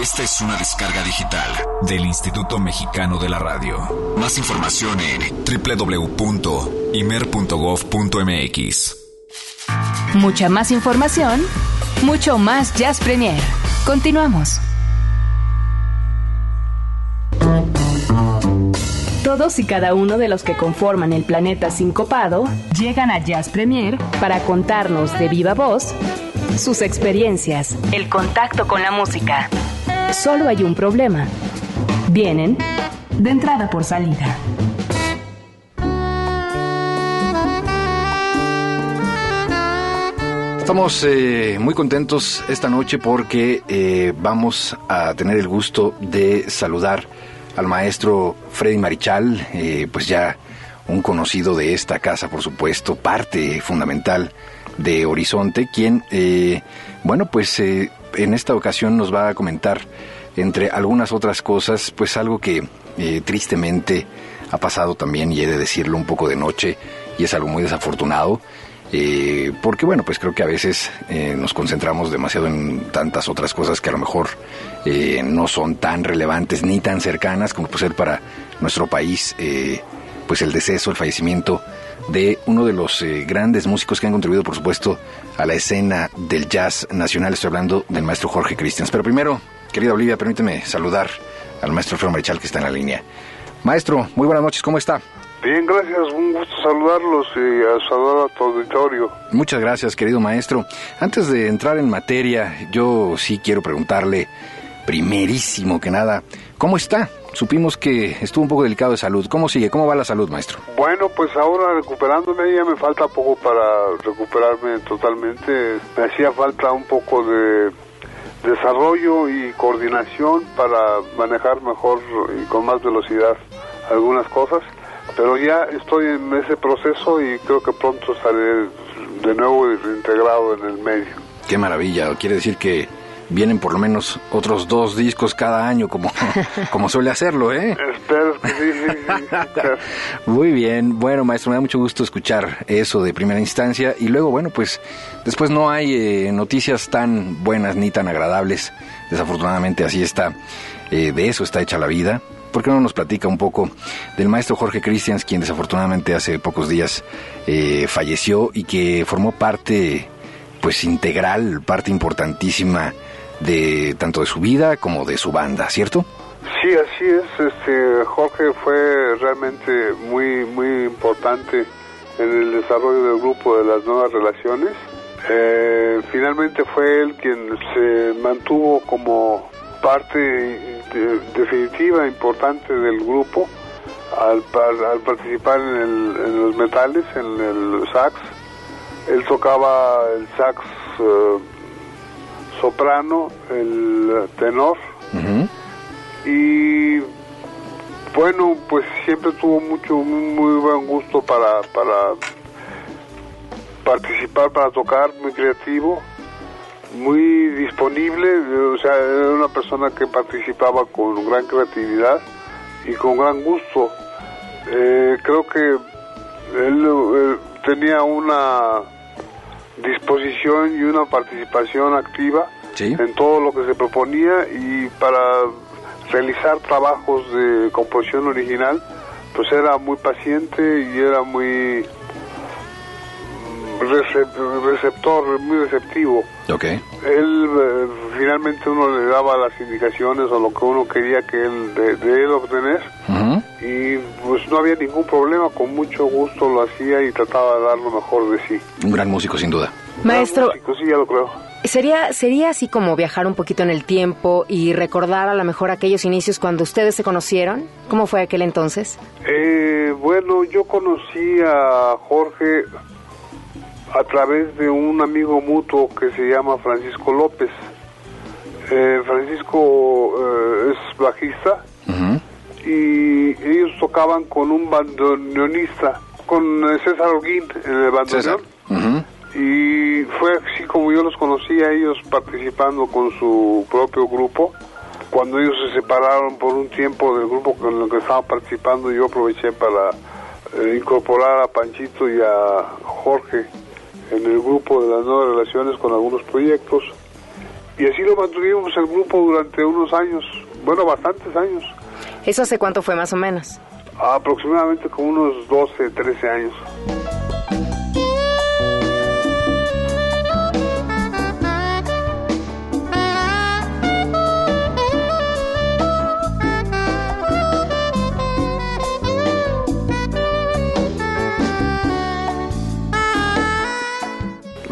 Esta es una descarga digital del Instituto Mexicano de la Radio. Más información en www.imer.gov.mx. Mucha más información, mucho más Jazz Premier. Continuamos. Todos y cada uno de los que conforman el planeta sincopado llegan a Jazz Premier para contarnos de viva voz sus experiencias, el contacto con la música. Solo hay un problema. Vienen de entrada por salida. Estamos eh, muy contentos esta noche porque eh, vamos a tener el gusto de saludar al maestro Freddy Marichal, eh, pues ya un conocido de esta casa, por supuesto, parte fundamental de Horizonte, quien, eh, bueno, pues en esta ocasión nos va a comentar, entre algunas otras cosas, pues algo que tristemente ha pasado también, y he de decirlo un poco de noche, y es algo muy desafortunado. Eh, porque bueno, pues creo que a veces eh, nos concentramos demasiado en tantas otras cosas que a lo mejor eh, no son tan relevantes ni tan cercanas como puede ser para nuestro país, pues el deceso, el fallecimiento de uno de los grandes músicos que han contribuido, por supuesto, a la escena del jazz nacional. Estoy hablando del maestro Jorge Cristians. Pero primero, querida Olivia, permíteme saludar al maestro Fernando Marichal que está en la línea. Maestro, muy buenas noches, ¿cómo está? Bien, gracias, un gusto saludarlos y a saludar a tu auditorio. Muchas gracias, querido maestro. Antes de entrar en materia, yo sí quiero preguntarle, primerísimo que nada, ¿cómo está? Supimos que estuvo un poco delicado de salud. ¿Cómo sigue? ¿Cómo va la salud, maestro? Bueno, pues ahora recuperándome ya me falta poco para recuperarme totalmente. Me hacía falta un poco de desarrollo y coordinación para manejar mejor y con más velocidad algunas cosas pero ya estoy en ese proceso y creo que pronto estaré de nuevo reintegrado en el medio. Qué maravilla, quiere decir que vienen por lo menos otros dos discos cada año, como, como suele hacerlo, ¿eh? Espero que sí, sí, Muy bien, bueno, maestro, me da mucho gusto escuchar eso de primera instancia y luego, bueno, pues después no hay eh, noticias tan buenas ni tan agradables, desafortunadamente así está, eh, de eso está hecha la vida. ¿por qué no nos platica un poco del maestro Jorge Christians, quien desafortunadamente hace pocos días eh, falleció y que formó parte, pues integral, parte importantísima de tanto de su vida como de su banda, ¿cierto? Sí, así es. Este Jorge fue realmente muy muy importante en el desarrollo del grupo de las nuevas relaciones. Eh, finalmente fue él quien se mantuvo como parte definitiva, importante del grupo al, al participar en, los metales, en el sax. Él tocaba el sax eh, soprano, el tenor. Y bueno, pues siempre tuvo mucho, muy, buen gusto para, para participar, para tocar, muy creativo muy disponible, o sea, era una persona que participaba con gran creatividad y con gran gusto. Eh, creo que él tenía una disposición y una participación activa en todo lo que se proponía y para realizar trabajos de composición original, pues era muy paciente y era muy receptor, muy receptivo. Okay. Él eh, finalmente uno le daba las indicaciones o lo que uno quería que él de, él obtener y pues no había ningún problema, con mucho gusto lo hacía y trataba de dar lo mejor de sí. Un gran músico sin duda. Maestro, sí, ya lo creo. Sería, sería así como viajar un poquito en el tiempo y recordar a lo mejor aquellos inicios cuando ustedes se conocieron. ¿Cómo fue aquel entonces? Eh, bueno, yo conocí a Jorge a través de un amigo mutuo que se llama Francisco López. Eh, Francisco eh, es bajista y ellos tocaban con un bandoneonista, con César Holguín en el bandoneón. Y fue así como yo los conocí a ellos participando con su propio grupo. Cuando ellos se separaron por un tiempo del grupo con el que estaban participando, yo aproveché para eh, incorporar a Panchito y a Jorge en el grupo de las nuevas relaciones con algunos proyectos Y así lo mantuvimos el grupo durante unos años, bueno, bastantes años. ¿Eso hace cuánto fue más o menos? Aproximadamente como unos 12, 13 años.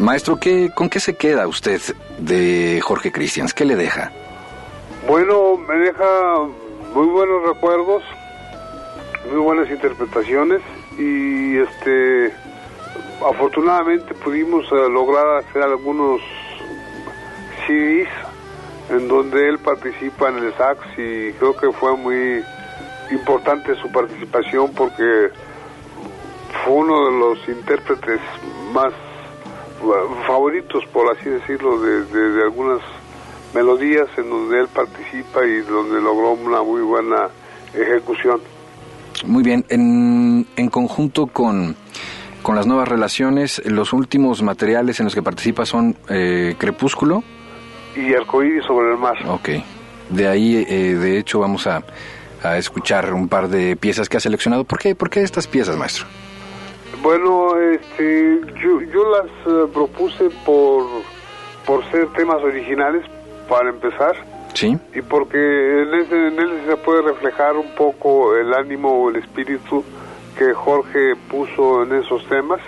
Maestro, ¿qué, ¿con qué se queda usted de Jorge Cristians? ¿Qué le deja? Bueno, me deja muy buenos recuerdos, muy buenas interpretaciones y este afortunadamente pudimos eh, lograr hacer algunos CDs en donde él participa en el sax y creo que fue muy importante su participación porque fue uno de los intérpretes más favoritos, por así decirlo, de, algunas melodías en donde él participa y donde logró una muy buena ejecución. Muy bien, en, en conjunto con, con las nuevas relaciones, los últimos materiales en los que participa son eh, Crepúsculo y Arcoíris sobre el mar. Ok, de ahí eh, de hecho vamos a, a, escuchar un par de piezas que ha seleccionado. ¿Por qué, ¿Por qué estas piezas, maestro? Bueno, este, yo, yo las eh, propuse por, por ser temas originales, para empezar. Sí. Y porque en, en él se puede reflejar un poco el ánimo o el espíritu que Jorge puso en esos temas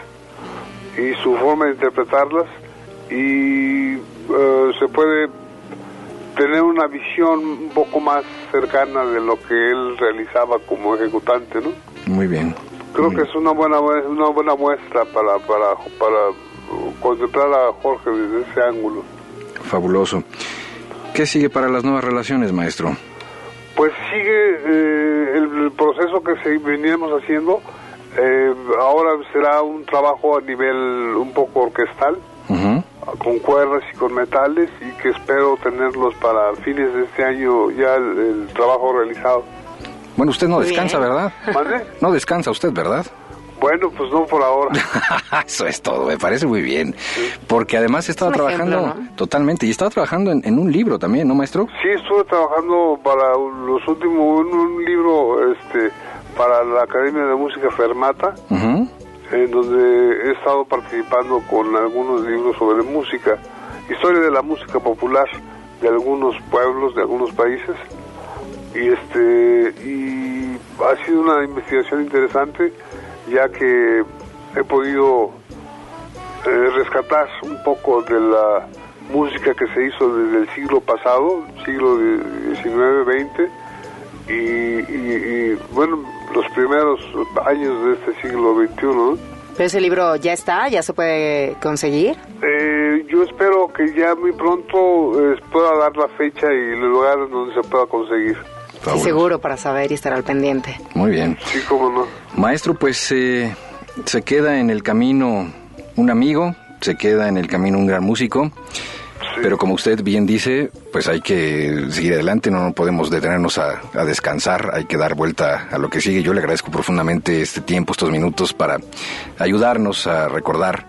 y su forma de interpretarlas y eh, se puede tener una visión un poco más cercana de lo que él realizaba como ejecutante, ¿no? Muy bien. Creo que es una buena una buena muestra para para para contemplar a Jorge desde ese ángulo. Fabuloso. ¿Qué sigue para las nuevas relaciones, maestro? Pues sigue eh, el, proceso que se veníamos haciendo. Eh, ahora será un trabajo a nivel un poco orquestal, con cuerdas y con metales, y que espero tenerlos para fines de este año ya el trabajo realizado. Bueno, usted no descansa, ¿verdad? No descansa usted, ¿verdad? Bueno, pues no por ahora. Eso es todo, me parece muy bien. Porque además estaba trabajando totalmente y estaba trabajando en, un libro también, ¿no, maestro? Sí, estuve trabajando para los últimos, un, un libro este, para la Academia de Música Fermata, en donde he estado participando con algunos libros sobre música, historia de la música popular de algunos pueblos, de algunos países y este y ha sido una investigación interesante ya que he podido eh, rescatar un poco de la música que se hizo desde el siglo pasado, siglo XIX, XX, y, bueno, los primeros años de este siglo XXI. ¿Pero ese libro ya está? ¿Ya se puede conseguir? Eh, yo espero que ya muy pronto eh, pueda dar la fecha y el lugar donde se pueda conseguir. Sí, seguro, para saber y estar al pendiente. Muy bien. Sí, cómo no. Maestro, pues eh, se queda en el camino un amigo, se queda en el camino un gran músico. Pero como usted bien dice, pues hay que seguir adelante, no podemos detenernos a, descansar, hay que dar vuelta a lo que sigue. Yo le agradezco profundamente este tiempo, estos minutos para ayudarnos a recordar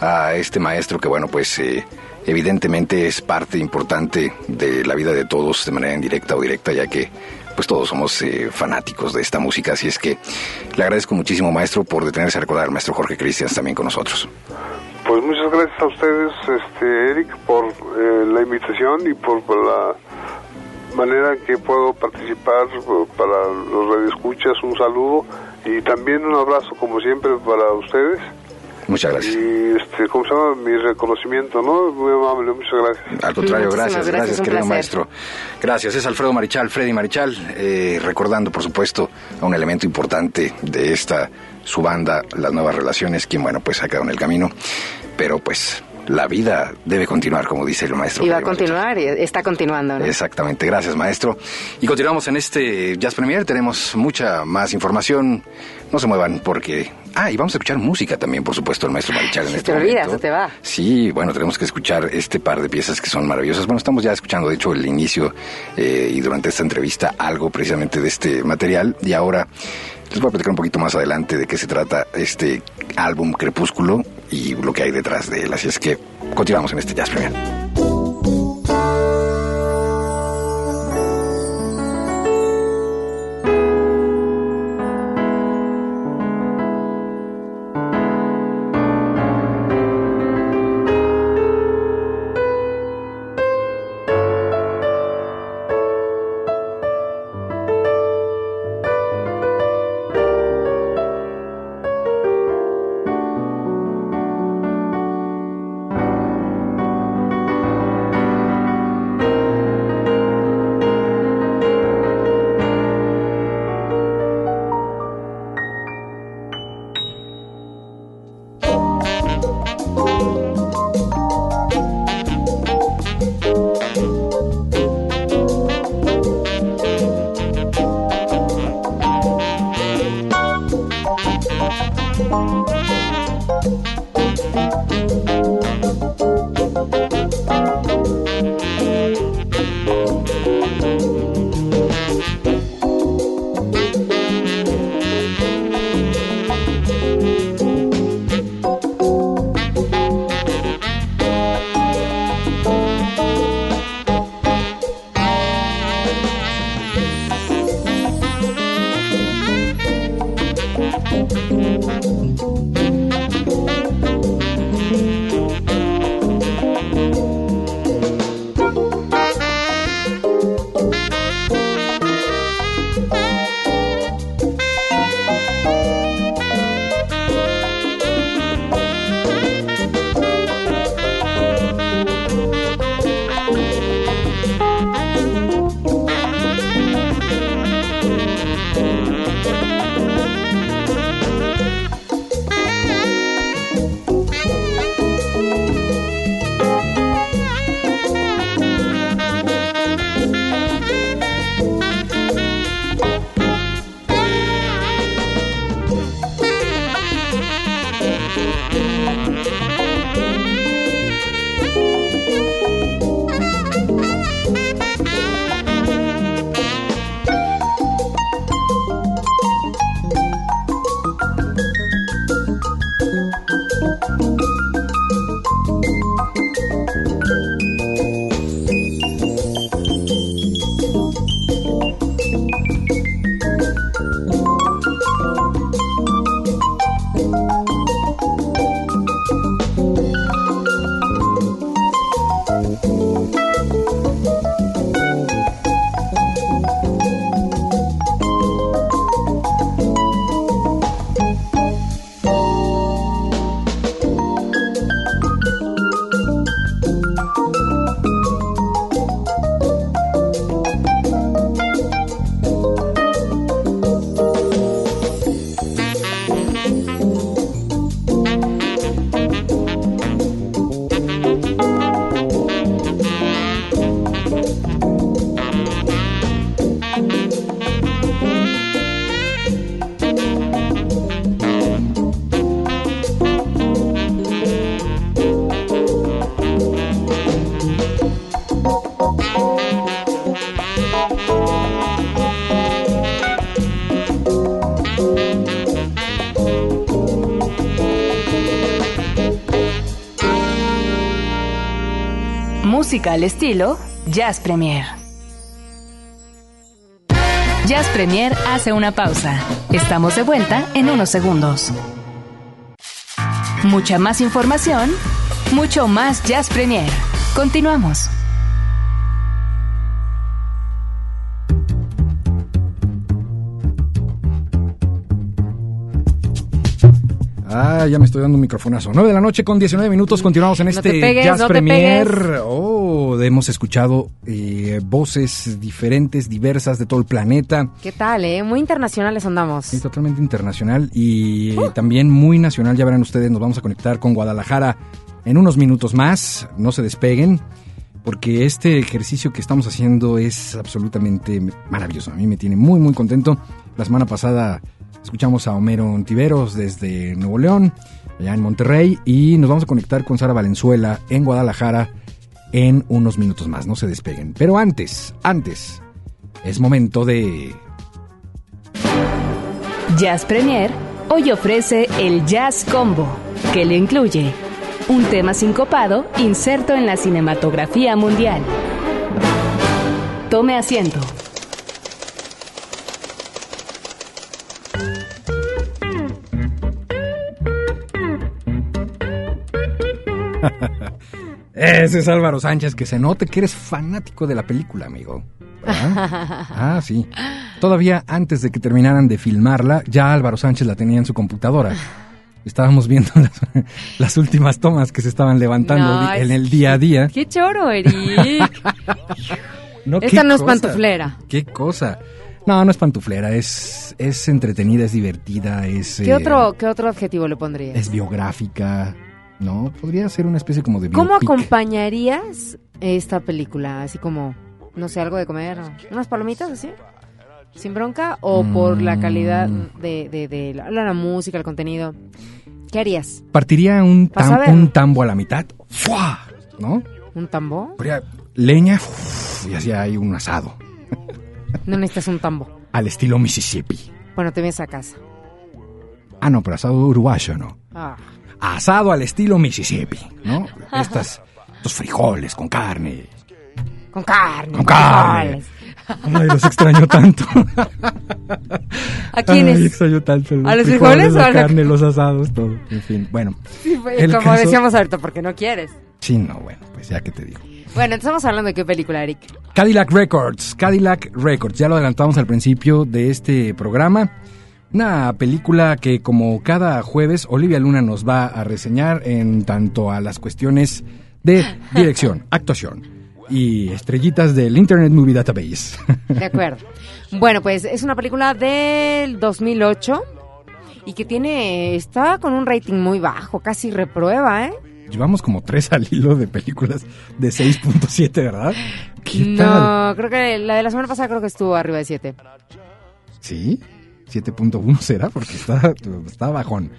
a este maestro que, bueno, pues eh, evidentemente es parte importante de la vida de todos de manera indirecta o directa, ya que pues todos somos eh, fanáticos de esta música, así es que le agradezco muchísimo, maestro, por detenerse a recordar al maestro Jorge Cristians también con nosotros. Pues muchas gracias a ustedes, este, Eric, por eh, la invitación y por, la manera que puedo participar para los radioescuchas, un saludo y también un abrazo como siempre para ustedes Muchas gracias. Y, este, ¿cómo se llama? Mi reconocimiento, ¿no? Muy amable, muchas gracias. Al contrario, gracias, gracias, querido maestro. Gracias, es Alfredo Marichal, Freddy Marichal, eh, recordando, por supuesto, a un elemento importante de esta, su banda, Las Nuevas Relaciones, quien, bueno, pues ha quedado en el camino, pero pues la vida debe continuar, como dice el maestro. Y va a continuar, y está continuando. ¿no? Exactamente, gracias maestro. Y continuamos en este Jazz Premier, tenemos mucha más información. No se muevan porque... Ah, y vamos a escuchar música también, por supuesto, el maestro Marichal en este te olvidas, se te va. Sí, bueno, tenemos que escuchar este par de piezas que son maravillosas. Bueno, estamos ya escuchando, de hecho, el inicio eh, y durante esta entrevista algo precisamente de este material. Y ahora les voy a platicar un poquito más adelante de qué se trata este álbum Crepúsculo y lo que hay detrás de él. Así es que continuamos en este Jazz Premier. Música al estilo Jazz Premier. Jazz Premier hace una pausa. Estamos de vuelta en unos segundos. Mucha más información, mucho más Jazz Premier. Continuamos. Ah, ya me estoy dando un microfonazo. 9 de la noche con 19 minutos. Continuamos en este Jazz Premier. Hemos escuchado eh, voces diferentes, diversas de todo el planeta. ¿Qué tal, eh? Muy internacionales andamos. Sí, totalmente internacional y uh. también muy nacional. Ya verán ustedes, nos vamos a conectar con Guadalajara en unos minutos más. No se despeguen porque este ejercicio que estamos haciendo es absolutamente maravilloso. A mí me tiene muy, muy contento. La semana pasada Escuchamos a Homero Ontiveros desde Nuevo León, allá en Monterrey, y nos vamos a conectar con Sara Valenzuela en Guadalajara en unos minutos más. No se despeguen. Pero antes, antes, es momento de... Jazz Premier hoy ofrece el Jazz Combo, que le incluye un tema sincopado inserto en la cinematografía mundial. Tome asiento. Ese es Álvaro Sánchez, que se note que eres fanático de la película, amigo. Ah, sí. Todavía antes de que terminaran de filmarla, ya Álvaro Sánchez la tenía en su computadora. Estábamos viendo las, últimas tomas que se estaban levantando en el día a día. ¡Qué choro, Eric! Esta no es pantuflera. ¿Qué cosa? No, no es pantuflera, es, es entretenida, es divertida, es... ¿Qué, otro, ¿Qué otro adjetivo le pondrías? Es biográfica, ¿no? Podría ser una especie como de ¿Cómo acompañarías esta película? Así como, no sé, algo de comer, unas palomitas así, sin bronca, o por la calidad mm. de, de, la, música, el contenido. ¿Qué harías? Partiría un, un tambo a la mitad, ¡fua! ¿no? ¿Un tambo? leña y así hay un asado. No necesitas un tambo. Al estilo Mississippi. Bueno, te vienes a casa. Ah, no, pero asado uruguayo, ¿no? Ah asado al estilo Mississippi, ¿no? Estas, estos frijoles con carne. Con carne. Con carne. Ay, los extraño tanto. ¿A quiénes? Ay, extraño tanto. ¿A los frijoles, o a la carne, los asados, todo. En fin, bueno. Sí, como decíamos ahorita, porque no quieres. Sí, no, bueno, pues ya que te digo. Bueno, estamos hablando de qué película, Eric. Cadillac Records. Cadillac Records. Ya lo adelantamos al principio de este programa. Una película que como cada jueves Olivia Luna nos va a reseñar en tanto a las cuestiones de dirección, actuación y estrellitas del Internet Movie Database. De acuerdo. Bueno, pues es una película del 2008 y que tiene está con un rating muy bajo, casi reprueba, ¿eh? Llevamos como tres al hilo de películas de 6.7, ¿verdad? ¿Qué no, creo que la de la semana pasada creo que estuvo arriba de 7. ¿Sí? 7.1 será, porque está, está bajón.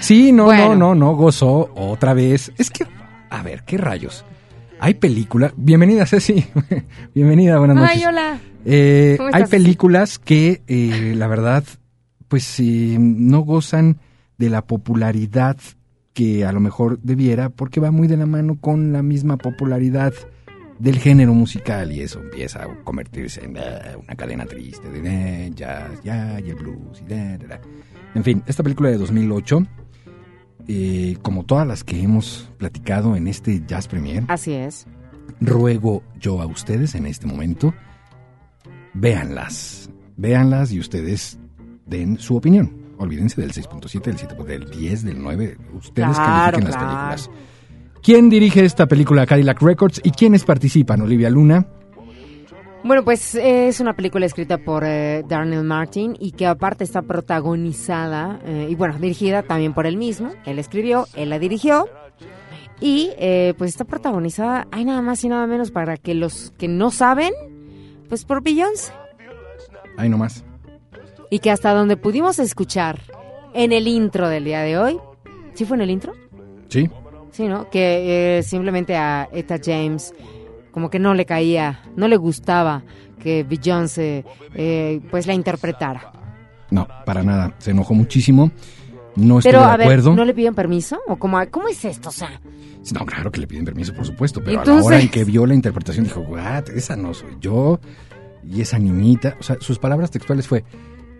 Sí, no, no, no, no gozó otra vez. Es que, a ver, ¿qué rayos? Hay películas. Bienvenida, Ceci. Bienvenida, buenas noches. Ay, hola. Eh, hay películas que, eh, la verdad, pues eh, no gozan de la popularidad que a lo mejor debiera, porque va muy de la mano con la misma popularidad del género musical y eso empieza a convertirse en eh, una cadena triste de eh, jazz, ya y el blues y En fin, esta película de 2008, eh, como todas las que hemos platicado en este Jazz Premier, así es. Ruego yo a ustedes en este momento, véanlas, véanlas y ustedes den su opinión. Olvídense del 6.7, del 7, del 10, del 9. Ustedes califiquen las películas. ¿Quién dirige esta película Cadillac Records y quiénes participan? Olivia Luna. Bueno, pues es una película escrita por eh, Darnell Martin y que aparte está protagonizada eh, y bueno, dirigida también por él mismo. Él escribió, él la dirigió y eh, pues está protagonizada, hay nada más y nada menos para que los que no saben, pues por Beyoncé. Hay más. Y que hasta donde pudimos escuchar en el intro del día de hoy, ¿sí fue en el intro? Sí. Sí, ¿no? Que eh, simplemente a Eta James como que no le caía, no le gustaba que Beyoncé eh, pues la interpretara. No, para nada. Se enojó muchísimo. no estuve Pero, de a ver, acuerdo. ¿no le piden permiso? ¿O cómo, cómo es esto? O sea, No, claro que le piden permiso, por supuesto, pero a la Entonces- hora en que vio la interpretación dijo, what, esa no soy yo, y esa niñita, o sea, sus palabras textuales fue,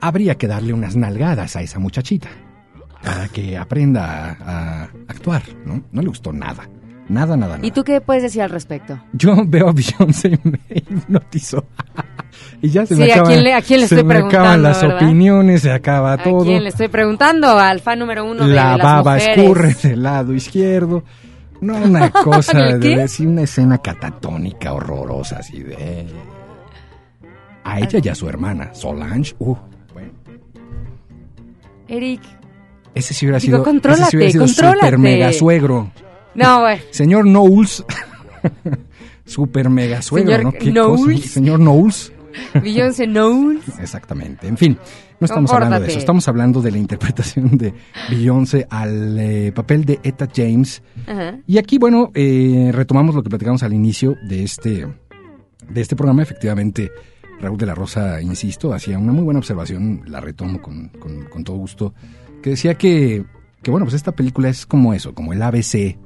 habría que darle unas nalgadas a esa muchachita para que aprenda a, a actuar, ¿no? No le gustó nada, nada, nada, nada. ¿y tú qué puedes decir al respecto? Yo veo a Beyoncé y me hipnotizó. y ya se Sí, me ¿a acaban, quién le- a quién le se estoy me acaban preguntando, las verdad? opiniones, se acaba todo. ¿A quién le estoy preguntando? Al fan número uno de la las baba mujeres. escurre del lado izquierdo. No, una cosa, de, sí, una escena catatónica, horrorosa, así de... A ella y a su hermana, Solange, uh, bueno, Eric, ese sí hubiera Digo, sido, ese sí hubiera sido contrólate. super mega suegro. no, güey. Señor Knowles, super mega suegro, Señor ¿no? ¿Qué Knowles. cosa? Señor Knowles. Beyoncé Knowles. Exactamente. En fin, no estamos hablando de eso. Estamos hablando de la interpretación de Beyoncé al eh, papel de Etta James. Ajá. Y aquí, bueno, eh, retomamos lo que platicamos al inicio de este, de este programa. Efectivamente, Raúl de la Rosa, insisto, hacía una muy buena observación, la retomo con, con- con todo gusto, que decía que, que, bueno, pues esta película es como eso, como el ABC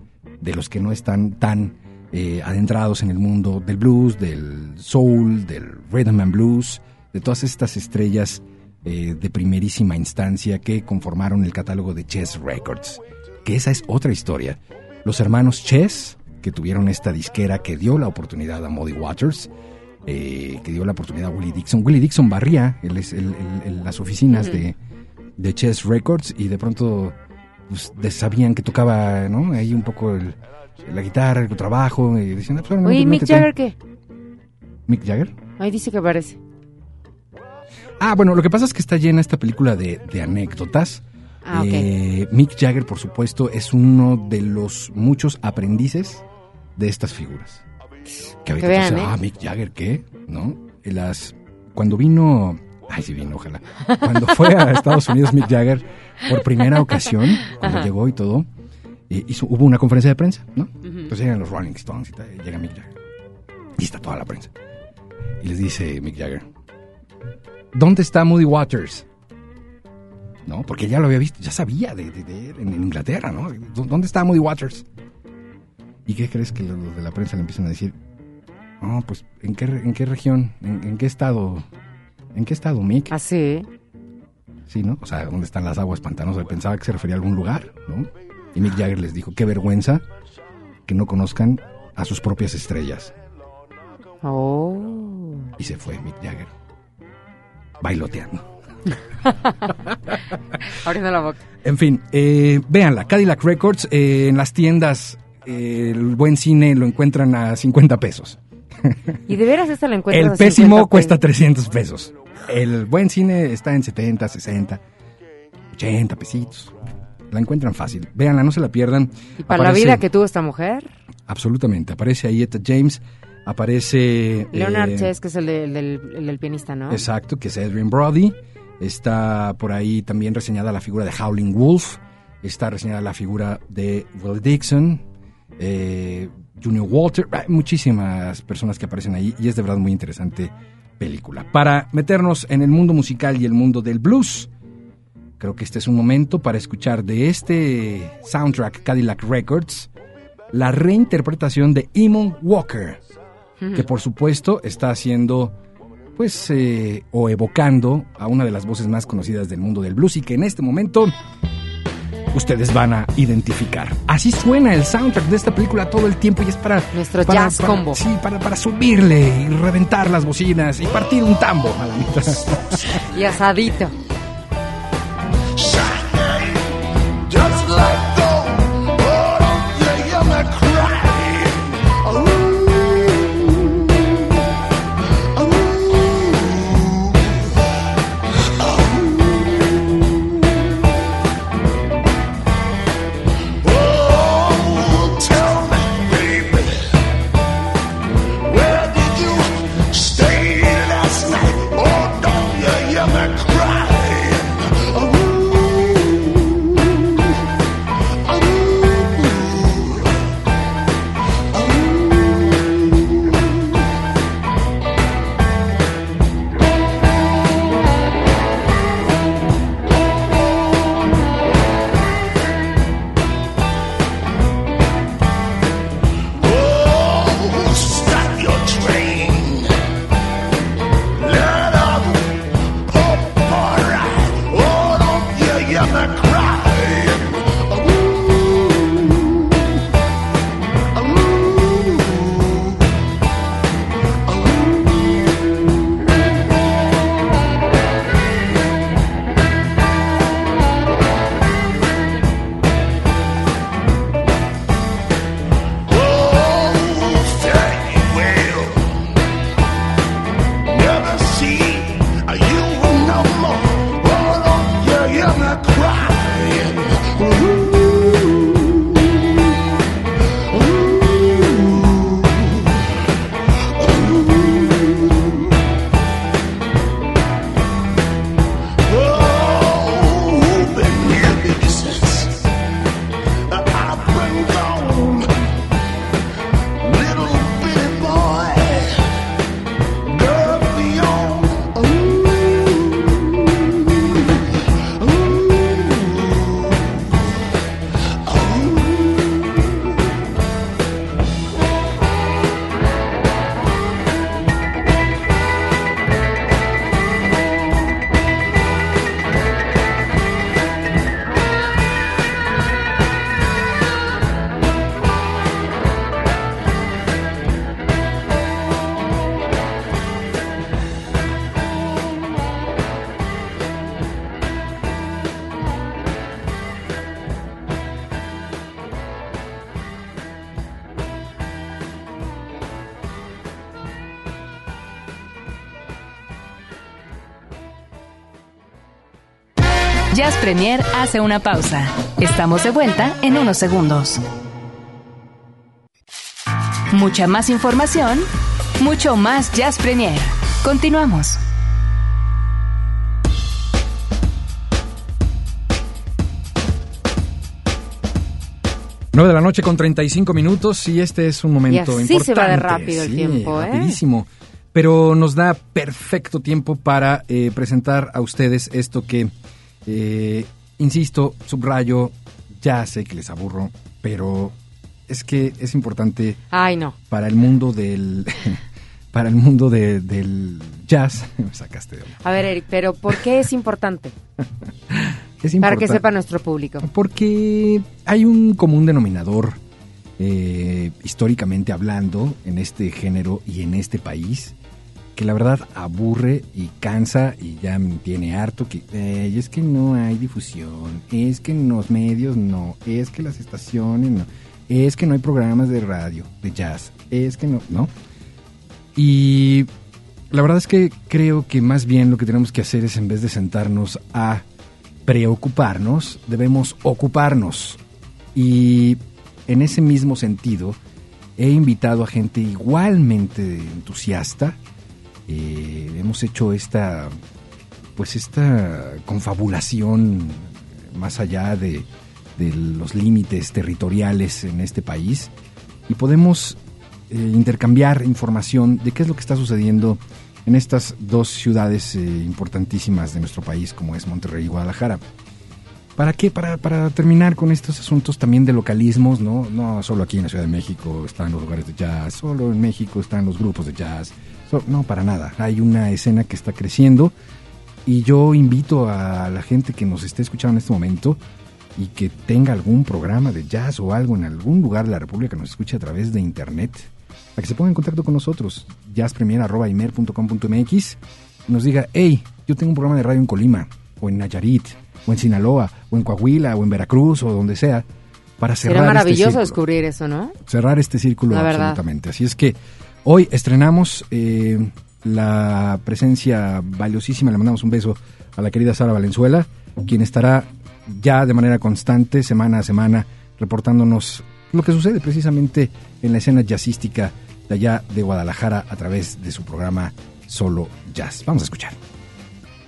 de los que no están tan eh, adentrados en el mundo del blues, del soul, del rhythm and blues, de todas estas estrellas eh, de primerísima instancia que conformaron el catálogo de Chess Records. Que esa es otra historia. Los hermanos Chess, que tuvieron esta disquera que dio la oportunidad a Muddy Waters, eh, que dio la oportunidad a Willie Dixon. Willie Dixon barría el- el- el- el- las oficinas de, de Chess Records y de pronto pues, sabían que tocaba ¿no? ahí un poco el- la guitarra, el trabajo, y decían, "Ah, pues, Oye, ¿y métete". Mick Jagger qué? Mick Jagger. Ahí dice que parece. Ah, bueno, lo que pasa es que está llena esta película de, de anécdotas. Ah, ok. Eh, Mick Jagger, por supuesto, es uno de los muchos aprendices de estas figuras. Que ahorita Que vean, ¿eh? ah, Mick Jagger, ¿qué? ¿No? Las, cuando vino, ay, sí vino, ojalá. Cuando fue a Estados Unidos Mick Jagger por primera ocasión, cuando Ajá. llegó y todo, eh, hizo, hubo una conferencia de prensa, ¿no? Entonces llegan los Rolling Stones y, tal, y llega Mick Jagger. Y está toda la prensa. Y les dice Mick Jagger, ¿dónde está Moody Waters? ¿No? Porque ya lo había visto, ya sabía de, de- de él en Inglaterra, ¿no? ¿Dó- ¿Dónde está Moody Waters? ¿Y qué crees que los de la prensa le empiezan a decir? Oh, pues, ¿en qué, re- en qué región? ¿En, en qué estado? ¿En qué estado, Mick? ¿Ah, sí? Sí, ¿no? O sea, ¿dónde están las aguas pantanosas? Pensaba que se refería a algún lugar, ¿no? Y Mick Jagger les dijo, qué vergüenza que no conozcan a sus propias estrellas. Oh. Y se fue Mick Jagger. Bailoteando. Abriendo la boca. En fin, eh, véanla, Cadillac Records, eh, en las tiendas, eh, el buen cine lo encuentran a 50 pesos. ¿Y de veras esta la encuentras El a pésimo 50 cuesta pesos? 300 pesos. El buen cine está en 70, 60, 80 pesitos. La encuentran fácil. Véanla, no se la pierdan. ¿Y para la vida que tuvo esta mujer? Absolutamente. Aparece ahí Etta James, aparece... Leonard eh, Chess, que es el, de- el del, el del pianista, ¿no? Exacto, que es Adrian Brody. Está por ahí también reseñada la figura de Howling Wolf. Está reseñada la figura de Will Dixon, eh, Junior Walter. Hay muchísimas personas que aparecen ahí y es de verdad muy interesante película. Para meternos en el mundo musical y el mundo del blues, creo que este es un momento para escuchar de este soundtrack Cadillac Records la reinterpretación de Eamon Walker que por supuesto está haciendo, pues, eh, o evocando a una de las voces más conocidas del mundo del blues y que en este momento ustedes van a identificar. Así suena el soundtrack de esta película todo el tiempo y es para... Nuestro para- jazz para- combo. Sí, para, para subirle y reventar las bocinas y partir un tambo a la mitad. Y asadito. Premier hace una pausa. Estamos de vuelta en unos segundos. Mucha más información, mucho más Jazz Premier. Continuamos. 9 de la noche con 35 minutos y este es un momento Y así importante. se va de rápido el tiempo, ¿eh? Rapidísimo. Pero nos da perfecto tiempo para eh, presentar a ustedes esto que, eh, insisto, subrayo, ya sé que les aburro, pero es que es importante Ay, no. para el mundo del... para el mundo de- del jazz. Me sacaste de... A ver, Eric, pero ¿por qué es importante? Es Para que sepa nuestro público. Porque hay un común denominador, eh, históricamente hablando, en este género y en este país, que la verdad aburre y cansa y ya tiene harto que "Ey, es que no hay difusión, es que los medios no, es que las estaciones no, es que no hay programas de radio, de jazz, es que no, ¿no? Y la verdad es que creo que más bien lo que tenemos que hacer es en vez de sentarnos a preocuparnos, debemos ocuparnos. Y en ese mismo sentido, he invitado a gente igualmente entusiasta. Eh, hemos hecho esta, pues esta confabulación más allá de, de los límites territoriales en este país y podemos eh, intercambiar información de qué es lo que está sucediendo en estas dos ciudades eh, importantísimas de nuestro país, como es Monterrey y Guadalajara. ¿Para qué? Para, para terminar con estos asuntos también de localismos, ¿no? No solo aquí en la Ciudad de México están los lugares de jazz, solo en México están los grupos de jazz. So- no, para nada. Hay una escena que está creciendo y yo invito a la gente que nos esté escuchando en este momento y que tenga algún programa de jazz o algo en algún lugar de la República que nos escuche a través de internet, a que se ponga en contacto con nosotros, jazzpremier.com.mx, y nos diga, hey, yo tengo un programa de radio en Colima, o en Nayarit, o en Sinaloa, o en Coahuila, o en Veracruz, o donde sea, para cerrar Será maravilloso este círculo descubrir eso, ¿no? cerrar este círculo La verdad. absolutamente. Así es que hoy estrenamos eh, la presencia valiosísima, le mandamos un beso a la querida Sara Valenzuela, quien estará ya de manera constante, semana a semana, reportándonos lo que sucede precisamente en la escena jazzística de allá de Guadalajara a través de su programa Solo Jazz. Vamos a escuchar.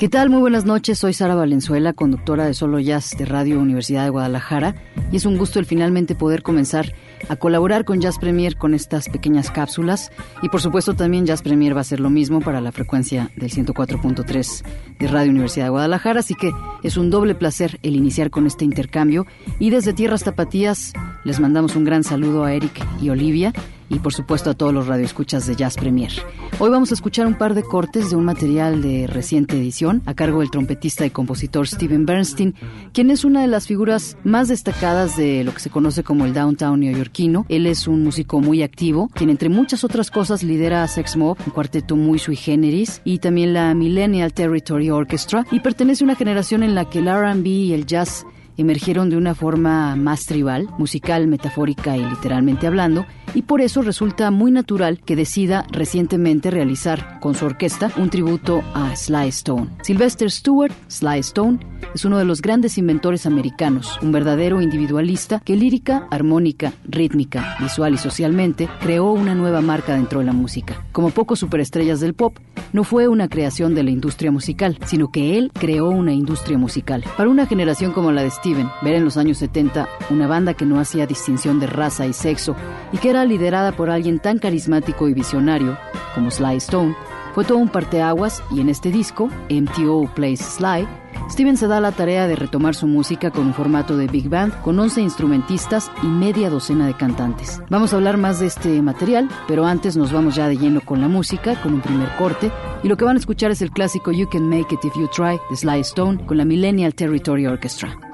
¿Qué tal? Muy buenas noches. Soy Sara Valenzuela, conductora de Solo Jazz de Radio Universidad de Guadalajara. Y es un gusto el finalmente poder comenzar a colaborar con Jazz Premier con estas pequeñas cápsulas. Y por supuesto también Jazz Premier va a ser lo mismo para la frecuencia del 104.3 de Radio Universidad de Guadalajara. Así que es un doble placer el iniciar con este intercambio. Y desde Tierras Tapatías les mandamos un gran saludo a Eric y Olivia y por supuesto a todos los radioescuchas de Jazz Premier. Hoy vamos a escuchar un par de cortes de un material de reciente edición a cargo del trompetista y compositor Steven Bernstein, quien es una de las figuras más destacadas de lo que se conoce como el downtown Él es un músico muy activo, quien entre muchas otras cosas lidera a Sex Mob, un cuarteto muy sui generis, y también la Millennial Territory Orchestra, y pertenece a una generación en la que el R&B y el jazz emergieron de una forma más tribal, musical, metafórica y literalmente hablando, y por eso resulta muy natural que decida recientemente realizar con su orquesta un tributo a Sly Stone. Sylvester Stewart, Sly Stone, es uno de los grandes inventores americanos, un verdadero individualista que lírica, armónica, rítmica, visual y socialmente creó una nueva marca dentro de la música. Como pocos superestrellas del pop, no fue una creación de la industria musical, sino que él creó una industria musical. Para una generación como la de Steven, ver en los años 70 una banda que no hacía distinción de raza y sexo y que era liderada por alguien tan carismático y visionario como Sly Stone, fue todo un parteaguas y en este disco, MTO Plays Sly, Steven se da la tarea de retomar su música con un formato de big band con 11 instrumentistas y media docena de cantantes. Vamos a hablar más de este material, pero antes nos vamos ya de lleno con la música, con un primer corte, y lo que van a escuchar es el clásico You Can Make It If You Try de Sly Stone con la Millennial Territory Orchestra.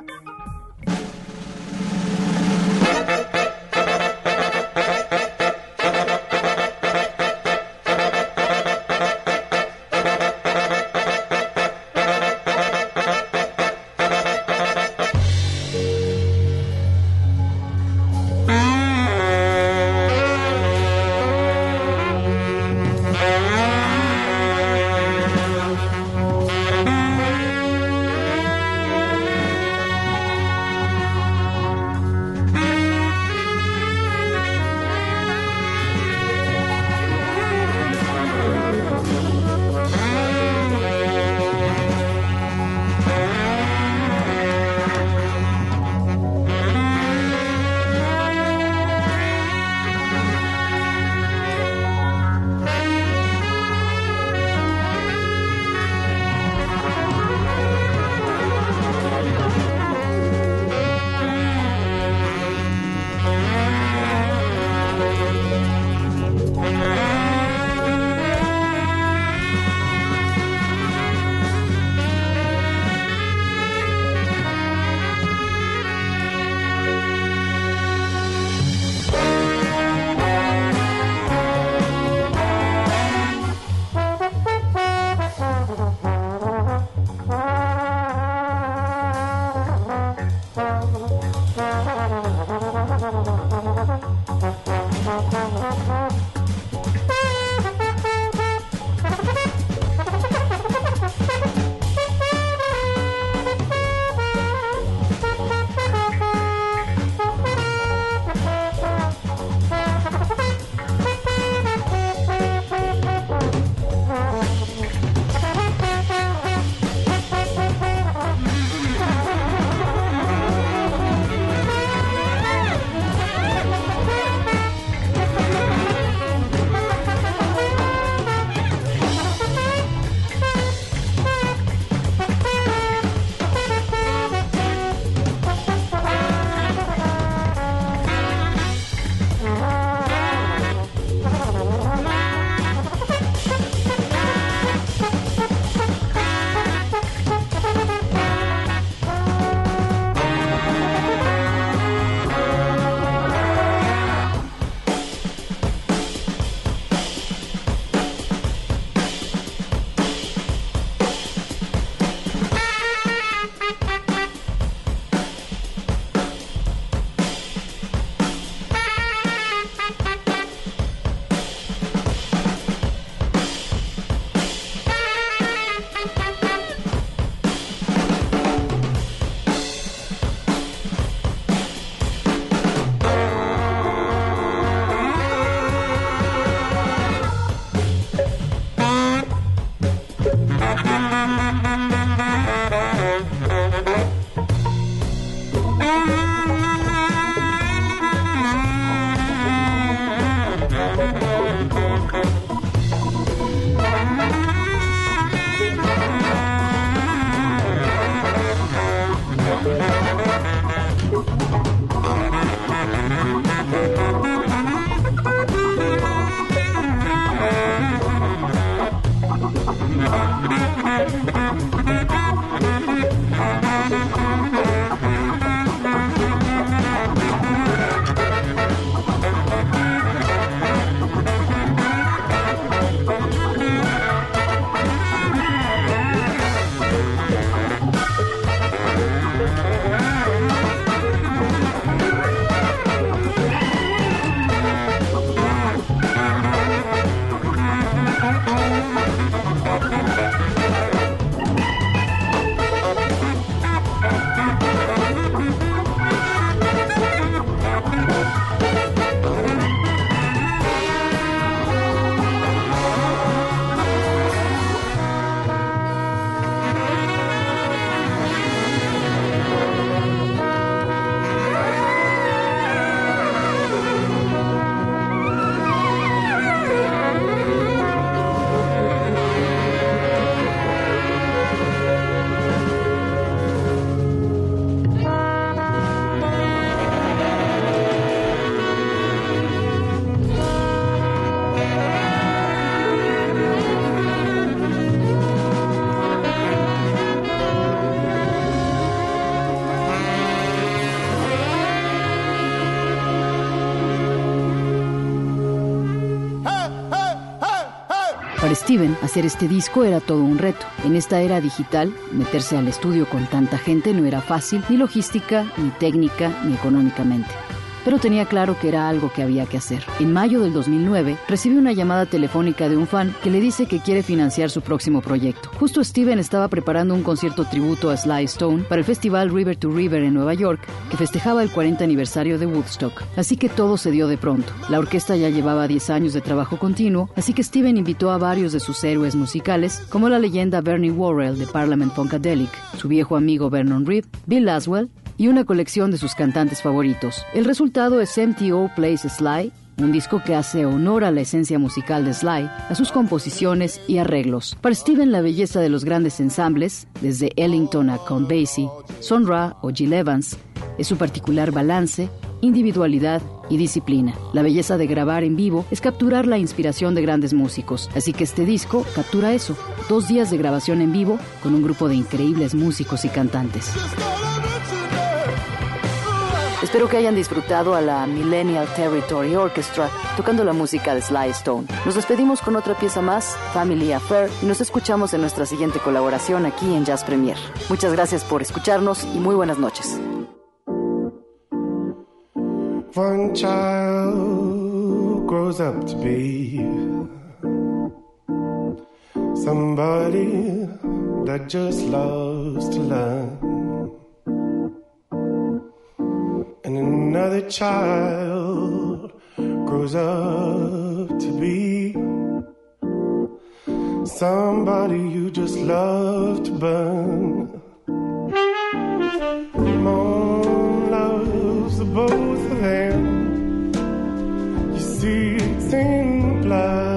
Hacer este disco era todo un reto. En esta era digital, meterse al estudio con tanta gente no era fácil, ni logística, ni técnica, ni económicamente. Pero tenía claro que era algo que había que hacer. En mayo del 2009, recibe una llamada telefónica de un fan que le dice que quiere financiar su próximo proyecto. Justo Steven estaba preparando un concierto tributo a Sly Stone para el festival River to River en Nueva York, que festejaba el 40 aniversario de Woodstock. Así que todo se dio de pronto. La orquesta ya llevaba 10 años de trabajo continuo, así que Steven invitó a varios de sus héroes musicales, como la leyenda Bernie Worrell de Parliament Funkadelic, su viejo amigo Vernon Reed, Bill Laswell y una colección de sus cantantes favoritos. El resultado es MTO Plays Sly, un disco que hace honor a la esencia musical de Sly, a sus composiciones y arreglos. Para Steven, la belleza de los grandes ensambles, desde Ellington a Count Basie, Son Ra o Jill Evans, es su particular balance, individualidad y disciplina. La belleza de grabar en vivo es capturar la inspiración de grandes músicos, así que este disco captura eso, dos días de grabación en vivo con un grupo de increíbles músicos y cantantes. Espero que hayan disfrutado a la Millennial Territory Orchestra tocando la música de Sly Stone. Nos despedimos con otra pieza más, Family Affair, y nos escuchamos en nuestra siguiente colaboración aquí en Jazz Premier. Muchas gracias por escucharnos y muy buenas noches. And another child grows up to be somebody you just love to burn. Mom loves the both of them. You see, it's in blood.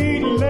To be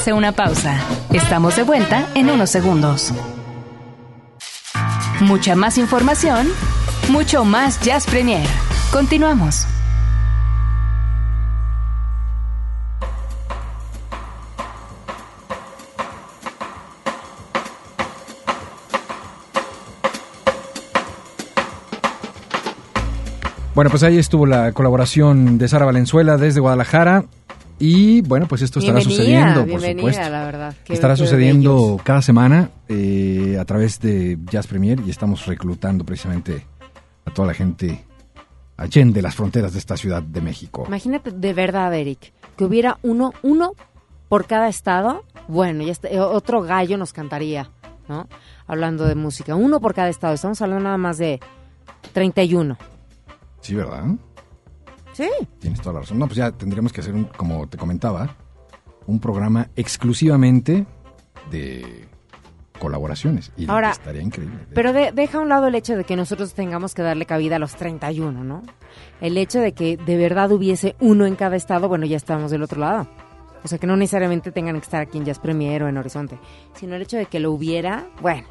hace una pausa. Estamos de vuelta en unos segundos. Mucha más información, mucho más Jazz Premier. Continuamos. Bueno, pues ahí estuvo la colaboración de Sara Valenzuela desde Guadalajara. Y bueno, pues esto estará Bienvenida, sucediendo, por supuesto. la verdad. Qué- estará sucediendo cada semana eh, a través de Jazz Premier y estamos reclutando precisamente a toda la gente allende las fronteras de esta ciudad de México. Imagínate de verdad, Eric, que hubiera uno, uno por cada estado. Bueno, ya está- eh, otro gallo nos cantaría, ¿no? Hablando de música. Uno por cada estado. Estamos hablando nada más de 31. Sí, ¿verdad? Sí. Tienes toda la razón. No, pues ya tendríamos que hacer, un, como te comentaba, un programa exclusivamente de colaboraciones. Y Ahora, estaría increíble. Pero de- deja a un lado el hecho de que nosotros tengamos que darle cabida a los 31, ¿no? El hecho de que de verdad hubiese uno en cada estado, bueno, ya estamos del otro lado. O sea, que no necesariamente tengan que estar aquí en Jazz Premier o en Horizonte, sino el hecho de que lo hubiera, bueno,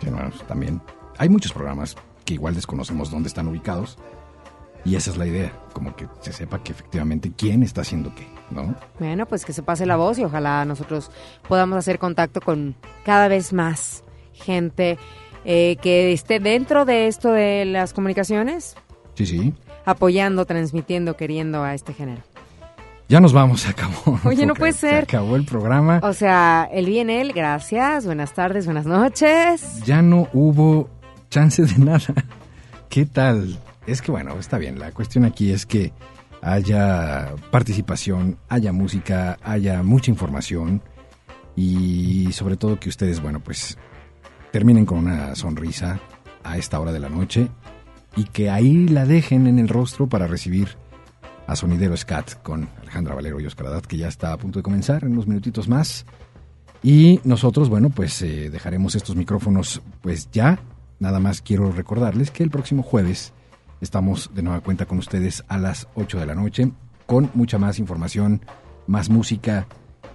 Sí, bueno, también hay muchos programas que igual desconocemos dónde están ubicados. Y esa es la idea, como que se sepa que efectivamente quién está haciendo qué, ¿no? Bueno, pues que se pase la voz y ojalá nosotros podamos hacer contacto con cada vez más gente eh, que esté dentro de esto de las comunicaciones, Sí, sí. apoyando, transmitiendo, queriendo a este género. Ya nos vamos, se acabó. Oye, no puede Se ser. acabó el programa. O sea, el bien él, gracias, buenas tardes, buenas noches. Ya no hubo chance de nada. ¿Qué tal? Es que bueno, está bien. La cuestión aquí es que haya participación, haya música, haya mucha información y sobre todo que ustedes, bueno, pues terminen con una sonrisa a esta hora de la noche y que ahí la dejen en el rostro para recibir a Sonidero Scat con Alejandra Valero y Oscar Haddad, que ya está a punto de comenzar en unos minutitos más. Y nosotros, bueno, pues eh, dejaremos estos micrófonos pues ya. Nada más quiero recordarles que el próximo jueves estamos de nueva cuenta con ustedes a las 8 de la noche con mucha más información, más música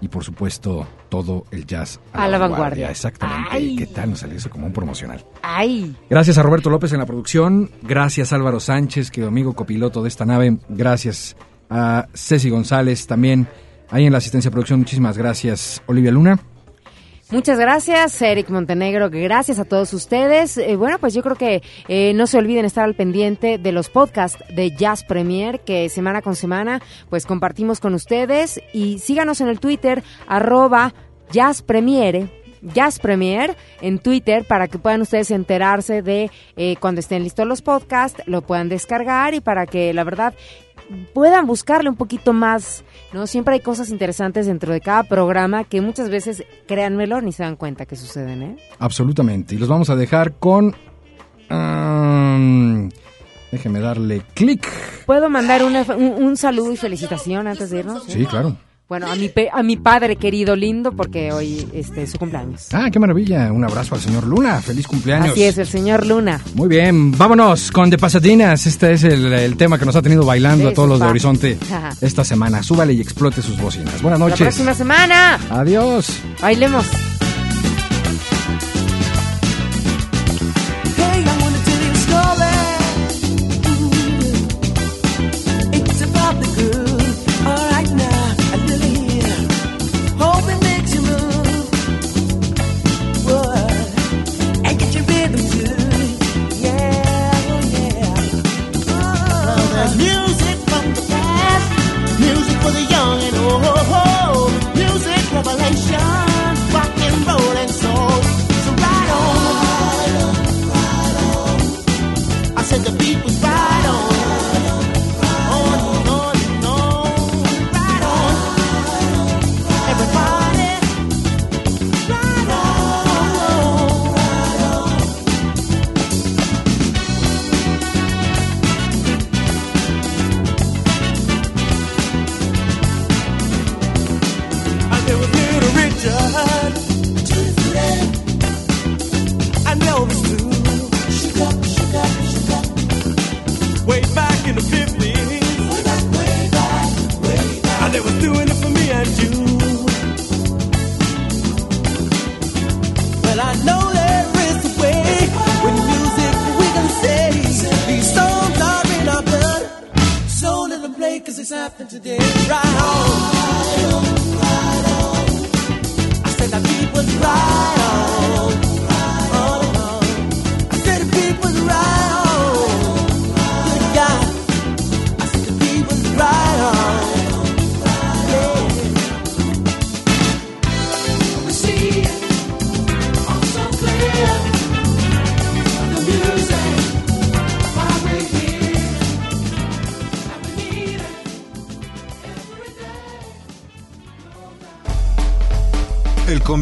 y por supuesto todo el jazz A la vanguardia. Exactamente. Ay. ¿Qué tal nos salió eso como un promocional? ¡Ay! Gracias a Roberto López en la producción. Gracias Álvaro Sánchez, que amigo copiloto de esta nave. Gracias a Ceci González también. Ahí en la asistencia de producción, muchísimas gracias. Olivia Luna. Muchas gracias, Eric Montenegro. Gracias a todos ustedes. Eh, bueno, pues yo creo que eh, no se olviden estar al pendiente de los podcasts de Jazz Premier que semana con semana pues compartimos con ustedes y síganos en el Twitter arroba Jazz Premiere. Jazz Premier en Twitter para que puedan ustedes enterarse de eh, cuando estén listos los podcasts, lo puedan descargar y para que la verdad puedan buscarle un poquito más, ¿no? Siempre hay cosas interesantes dentro de cada programa que muchas veces, créanmelo, ni se dan cuenta que suceden, ¿eh? Absolutamente. Y los vamos a dejar con... um, déjeme darle clic. ¿Puedo mandar una- un, un saludo y felicitación antes de irnos? Sí, claro. Bueno, a mi, pe- a mi padre querido lindo, porque hoy este, es su cumpleaños. Ah, qué maravilla. Un abrazo al señor Luna. Feliz cumpleaños. Así es, el señor Luna. Muy bien, vámonos con De Pasadinas. Este es el, el tema que nos ha tenido bailando Sí, a todos los de. Horizonte Ajá. esta semana. Súbale y explote sus bocinas. Buenas La noches. próxima semana, Adiós. bailemos.